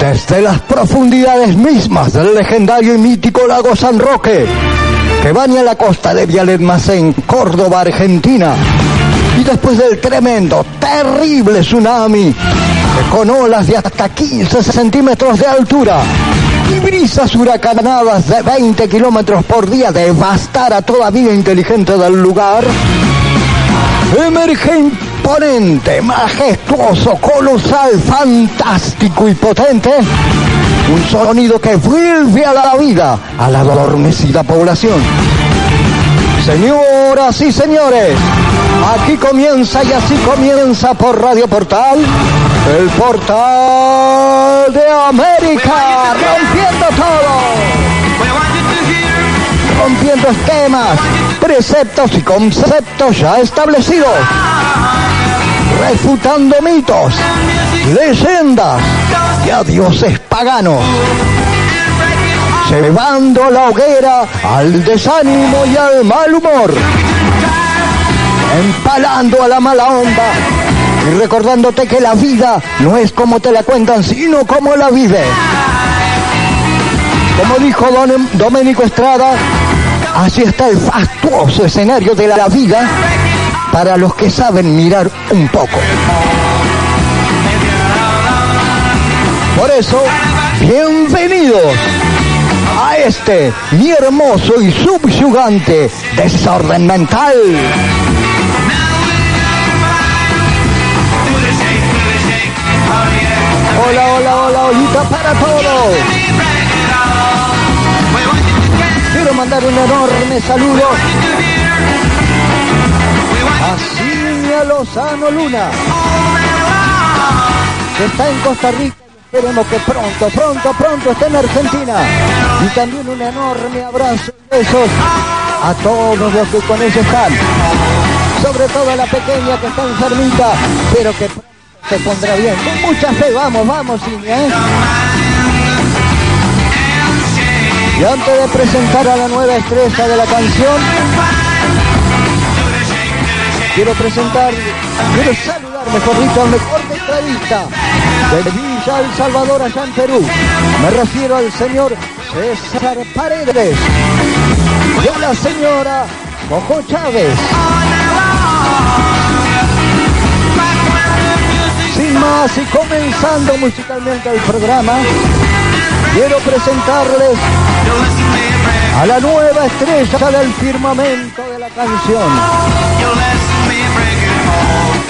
Desde las profundidades mismas del legendario y mítico lago San Roque, que baña la costa de Vialet Córdoba, Argentina, y después del tremendo, terrible tsunami, que con olas de hasta 15 centímetros de altura y brisas huracanadas de 20 kilómetros por día devastar a toda vida inteligente del lugar, emerge imponente, majestuoso, colosal, fantástico y potente. Un sonido que vuelve a la vida a la adormecida población. Señoras y señores, aquí comienza y así comienza por Radio Portal, el portal de América, rompiendo todo, rompiendo esquemas, preceptos y conceptos ya establecidos refutando mitos, leyendas y a dioses paganos, llevando la hoguera al desánimo y al mal humor, empalando a la mala onda y recordándote que la vida no es como te la cuentan, sino como la vive. Como dijo Don Domenico Estrada, así está el fastuoso escenario de la vida para los que saben mirar un poco. Por eso, bienvenidos a este mi hermoso y subyugante desorden mental. Hola, hola, hola, holita para todos. Quiero mandar un enorme saludo Lozano Luna, está en Costa Rica. Esperemos que pronto, pronto, pronto esté en Argentina. Y también un enorme abrazo y besos a todos los que con ellos están. Sobre todo a la pequeña que está enfermita, pero que se pondrá bien. Con mucha fe, vamos, vamos, Ciña. ¿eh? Y antes de presentar a la nueva estrella de la canción, quiero presentar, quiero saludar, mejor dicho, al mejor tecladista de Villa El Salvador allá en Perú. Me refiero al señor César Paredes y a la señora Coco Chávez. Sin más y comenzando musicalmente el programa, quiero presentarles a la nueva estrella del firmamento de la canción.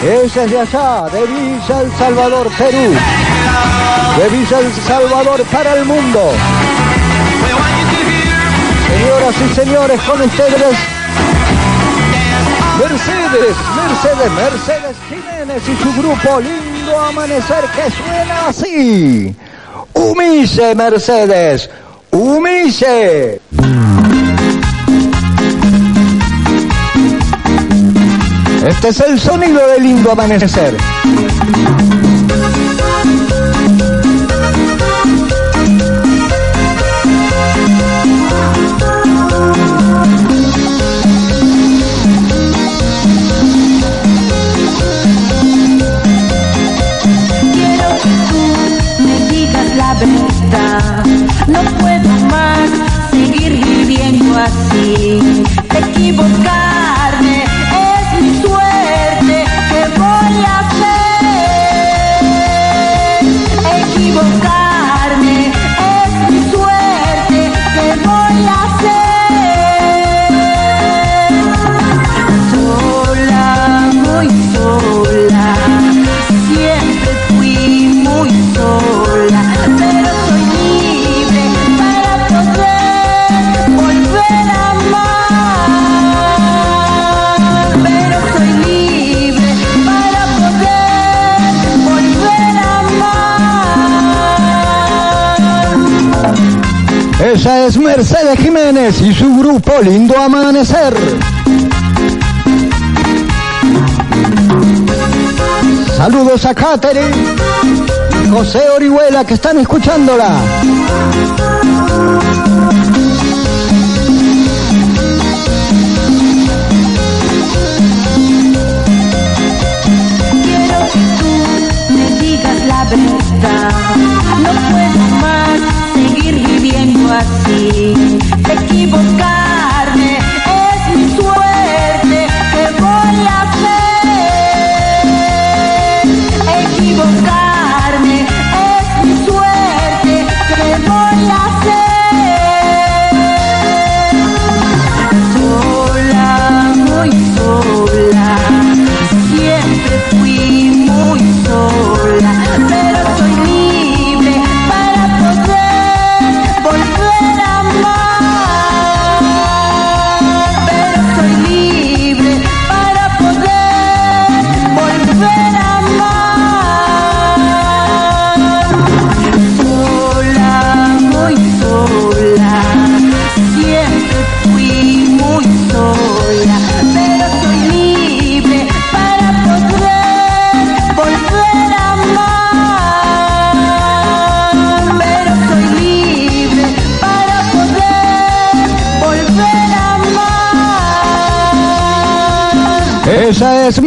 Ella es de allá, de Villa El Salvador, Perú. De Villa El Salvador para el mundo. Señoras y señores, con ustedes Mercedes, Mercedes, Mercedes Jiménez y su grupo Lindo Amanecer que suena así. Humille, Mercedes, humille. Este es el sonido del lindo amanecer. Quiero que tú me digas la verdad. No puedo más seguir viviendo así. Equivocarme es Es Mercedes Jiménez y su grupo Lindo Amanecer. Saludos a Katherine y José Orihuela que están escuchándola. Quiero que tú me digas la verdad. Viviendo así. Equivocarme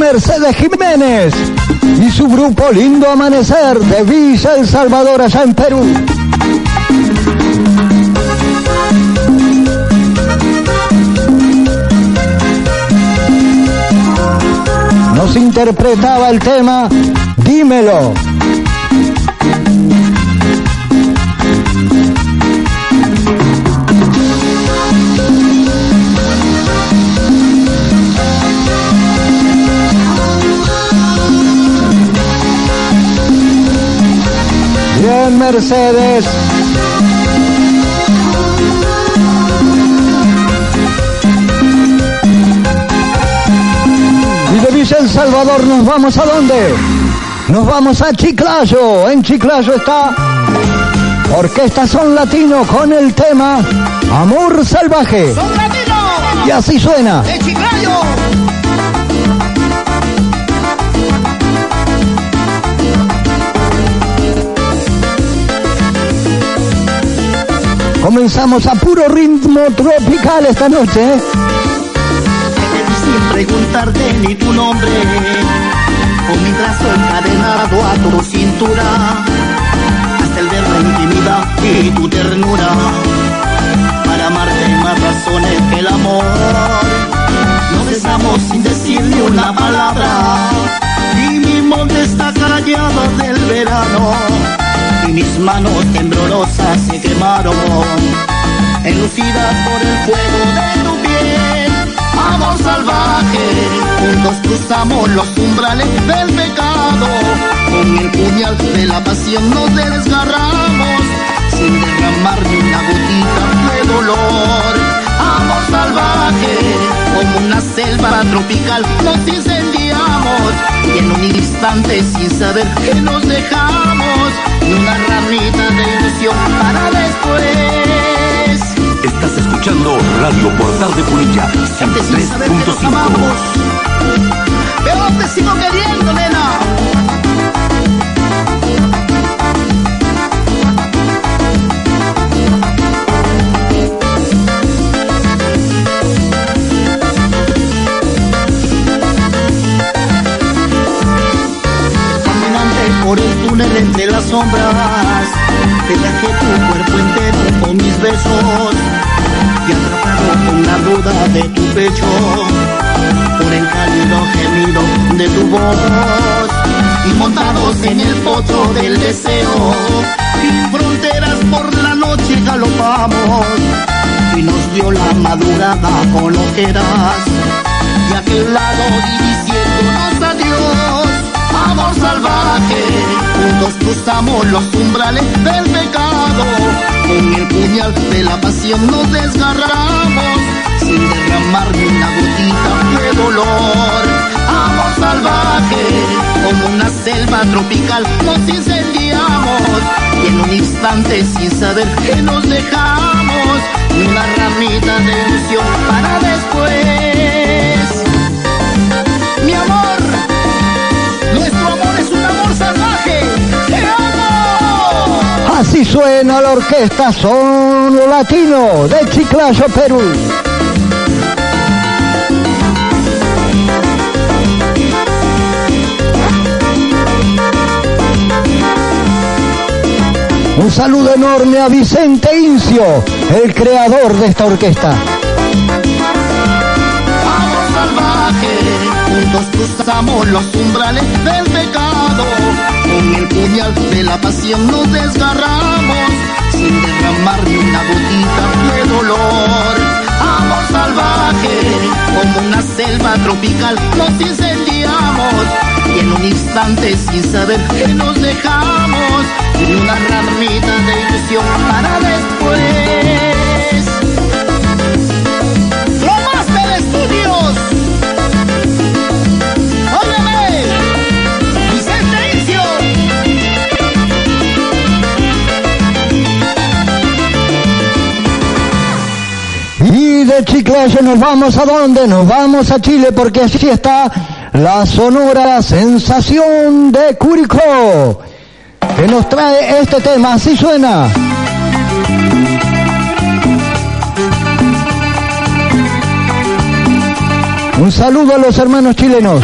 Mercedes Jiménez y su grupo Lindo Amanecer de Villa El Salvador allá en Perú. Nos interpretaba el tema Dímelo. Bien, Mercedes. Y de Villa El Salvador nos vamos a dónde? Nos vamos a Chiclayo. En Chiclayo está Orquesta Son Latino con el tema Amor Salvaje. ¡Son latinos! Y así suena. ¡De Chiclayo! Comenzamos a puro ritmo tropical esta noche. ¿eh? Sin preguntarte ni tu nombre, con mi brazo encadenado a tu cintura, hasta el ver la intimidad y tu ternura, para amarte más razones que el amor. No besamos sin decir ni una palabra, y mi monte está callado del verano, mis manos temblorosas se quemaron, enlucidas por el fuego de tu piel amor salvaje. Juntos cruzamos los umbrales del pecado. Con el puñal de la pasión nos desgarramos. Sin derramar ni una gotita de dolor. Amor salvaje. Como una selva tropical nos incendiamos. Y en un instante sin saber que nos dejamos. Ni una ramita de ilusión para después. Estás escuchando Radio Portal de Punilla, Antes sin saber que nos 103.5. sombras, te dejé tu cuerpo entero con mis besos y atrapado con la duda de tu pecho, por el cálido gemido de tu voz, y montados en el potro del deseo, sin fronteras por la noche galopamos, y nos dio la madrugada con ojeras, y aquel lado diciéndonos adiós, amor salvaje, juntos cruzamos los umbrales del pecado, con el puñal de la pasión nos desgarramos, sin derramar ni una gotita de dolor. Amor salvaje, como una selva tropical nos incendiamos, y en un instante sin saber que nos dejamos una ramita de ilusión para después. Así suena la orquesta Son Latino de Chiclayo, Perú. Un saludo enorme a Vicente Incio, el creador de esta orquesta. Amor salvaje, juntos cruzamos los umbrales del pecado. Con el puñal de la pasión nos desgarramos, sin derramar ni una gotita de dolor. Amor salvaje, como una selva tropical, nos incendiamos. Y en un instante, sin saber que nos dejamos, y una ramita de ilusión para después. Chiclayo nos vamos a dónde? Nos vamos a Chile porque allí está la sonora sensación de Curicó, que nos trae este tema, así suena. Un saludo a los hermanos chilenos.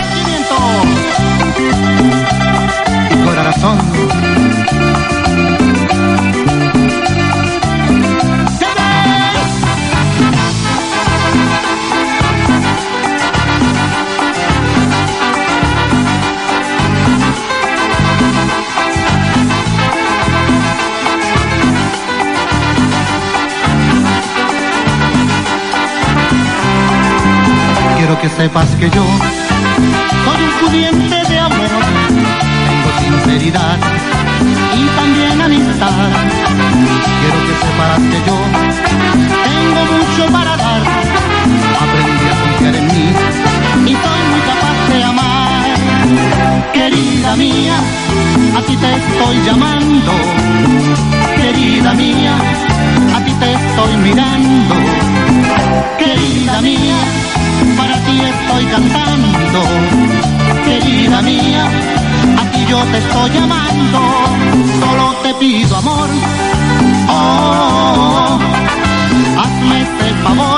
Sepas que yo soy un pudiente de amor, tengo sinceridad y también amistad. Quiero que sepas que yo tengo mucho para dar, aprendí a confiar en mí y soy muy capaz de amar. Querida mía, a ti te estoy llamando, querida mía, a ti te estoy mirando, querida mía para ti estoy cantando, querida mía, a ti yo te estoy llamando, solo te pido amor, oh, hazme este favor,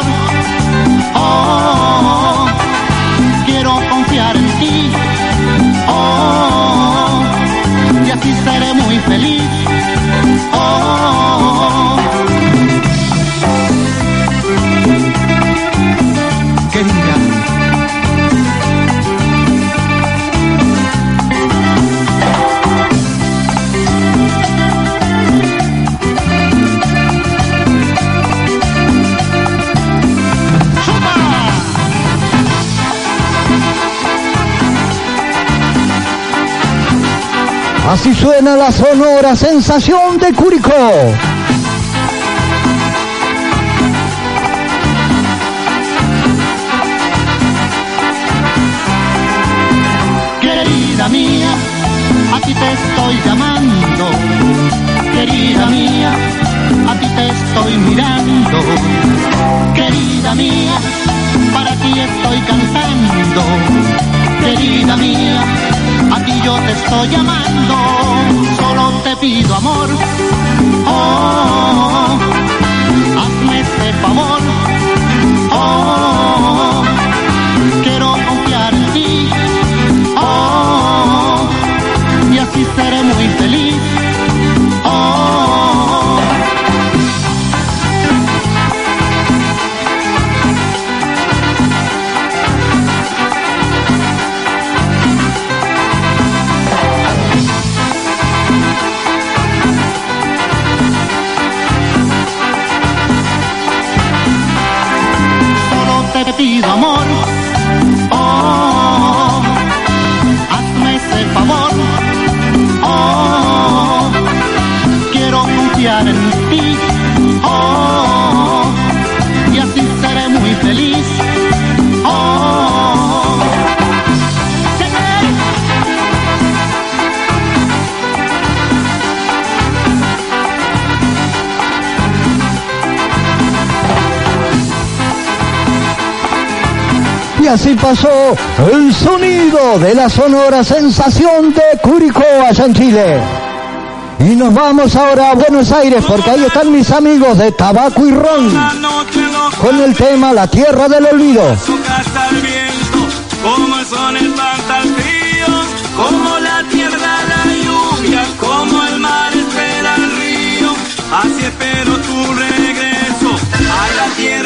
Así suena la sonora sensación de Curicó. Querida mía, a ti te estoy llamando. Querida mía, a ti te estoy mirando. Querida mía, para ti estoy cantando. Querida mía, a ti yo te estoy llamando. Solo te pido amor. Oh, hazme este favor. Así pasó el sonido de la sonora sensación de Curicó allá en. Y nos vamos ahora a Buenos Aires porque ahí están mis amigos de Tabaco y Ron con el tema La Tierra del Olvido. Así espero tu regreso a la tierra.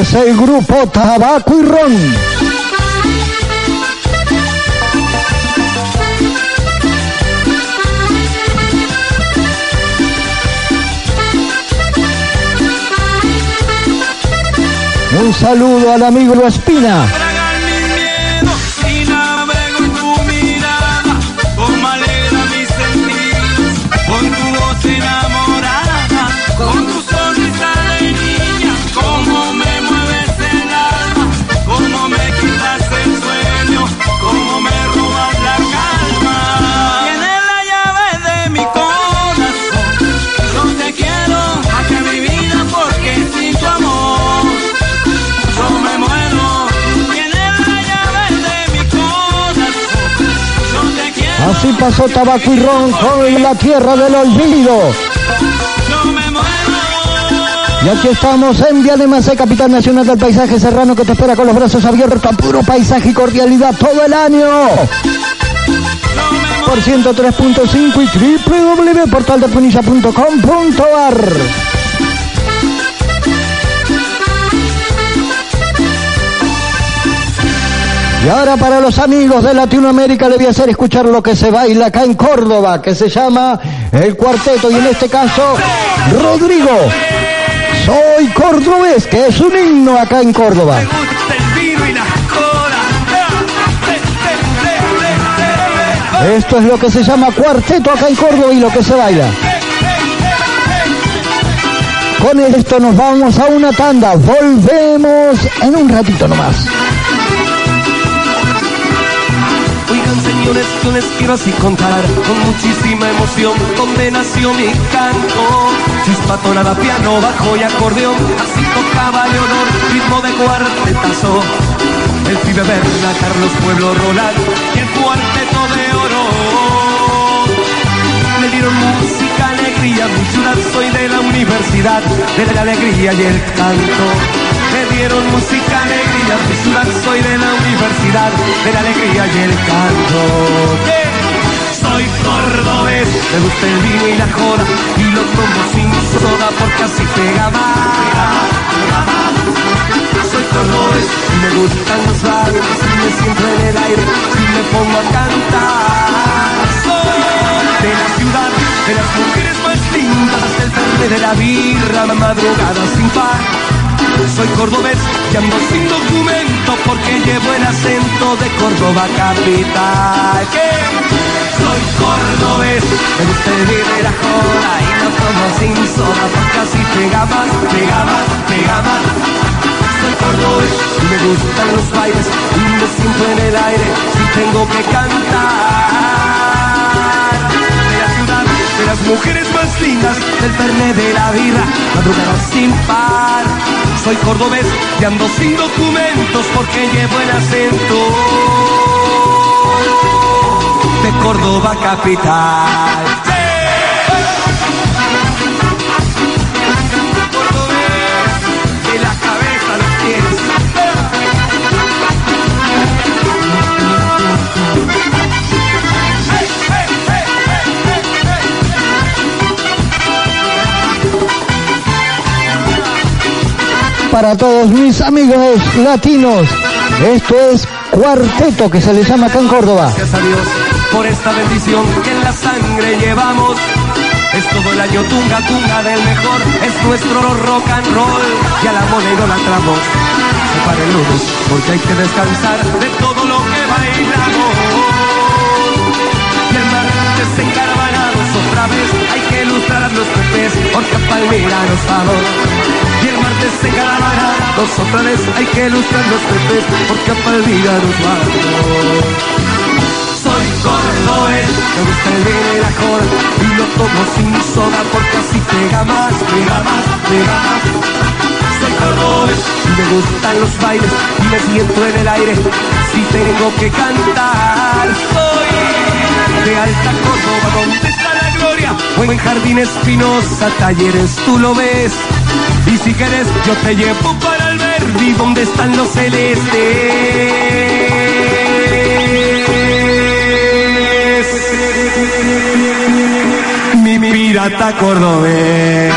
Es el grupo Tabaco y Ron. Un saludo al amigo Espina. Pasó Tabaco y Ron con la tierra del olvido. Y aquí estamos en Vía de Macé, capital nacional del paisaje serrano que te espera con los brazos abiertos puro paisaje y cordialidad todo el año. Por 103.5 y www.portaldepunilla.com.ar ahora para los amigos de Latinoamérica le voy a hacer escuchar lo que se baila acá en Córdoba, que se llama el cuarteto y en este caso Rodrigo. Soy cordobés, que es un himno acá en Córdoba. Esto es lo que se llama cuarteto acá en Córdoba y lo que se baila. Con esto nos vamos a una tanda. Volvemos en un ratito nomás. Señores, yo les quiero así contar con muchísima emoción donde nació mi canto. Chispa, tonada, piano, bajo y acordeón, así tocaba Leonor, ritmo de cuartetazo. El pibe Berna, Carlos Pueblo, Roland y el cuarteto de oro. Me dieron música, alegría, ciudad soy de la universidad, de la alegría y el canto. Me dieron música, alegría, ciudad soy de la universidad, de la alegría y el canto. Soy cordobés, me gusta el vino y la joda, y lo tomo sin soda porque así pega más. Soy cordobés me gustan los bailes y me siento en el aire y me pongo a cantar. Soy de la ciudad, de las mujeres más lindas, del verde de la birra, madrugada sin par. Soy cordobés y ando sin documento porque llevo el acento de Córdoba capital. Soy cordobés, me gusta y la joda y no tomo sin soda porque así pega más, pega más, pega más soy cordobés me gustan los bailes y me siento en el aire si tengo que cantar. De la ciudad, de las mujeres más lindas, del verde de la birra, madrugada sin par. Soy cordobés y ando sin documentos porque llevo el acento de Córdoba capital. Para todos mis amigos latinos. Esto es cuarteto que se le llama acá en Córdoba. Gracias a Dios por esta bendición que en la sangre llevamos. Es todo el año tunga tunga del mejor, es nuestro rock and roll y a la moneda la tramos. Separen lunes porque hay que descansar de todo lo que bailamos. Y el otra vez hay que ilustrar a los pepes porque Palmira nos vamos. Martes encaravanados otra vez hay que ilustrar los pepes porque a Palmira nos vamos soy cordobés Me gusta el y la joda Y lo tomo sin soda porque así pega más, pega más, pega más. Soy cordobés me gustan los bailes Y me siento en el aire si tengo que cantar. Soy de Alta Córdoba donde está la gloria O en Jardín Espinosa, talleres tú lo ves Y si quieres yo te llevo para el Verdi donde están los celestes Mi pirata cordobés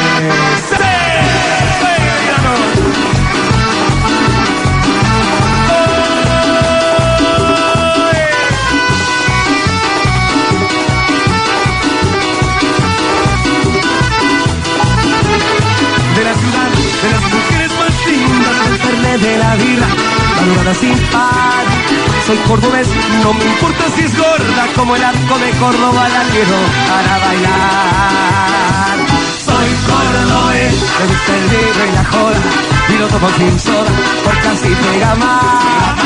Soy cordobés, no me importa si es gorda, como el arco de Córdoba la quiero para bailar. Soy cordobés, me gusta el vino y la joda, y lo tomo sin soda, porque así pega más.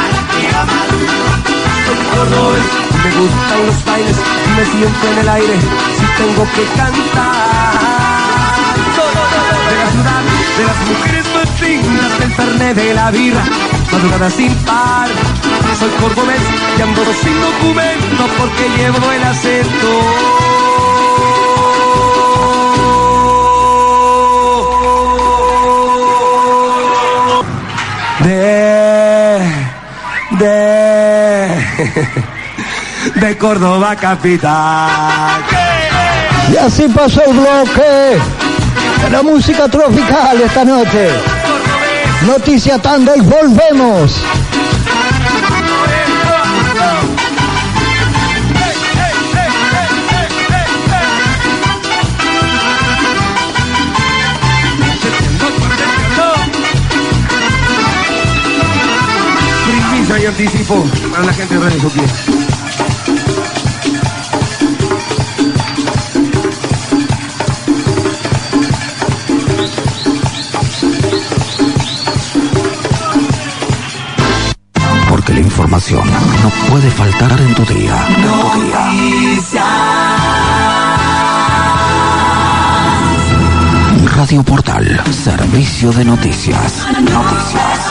Soy cordobés, me gustan los bailes, y me siento en el aire, si tengo que cantar de la ciudad, de las mujeres más dignas, del fernet de la birra, madrugada sin par. Soy cordobés y ando sin documento porque llevo el acento. De, de, de Córdoba capital. Y así pasó el bloque de la música tropical esta noche. Noticia Tanda y volvemos. Primicia y anticipo para la gente de Radio no puede faltar en tu día. En tu día. Radio Portal, servicio de noticias. Noticias.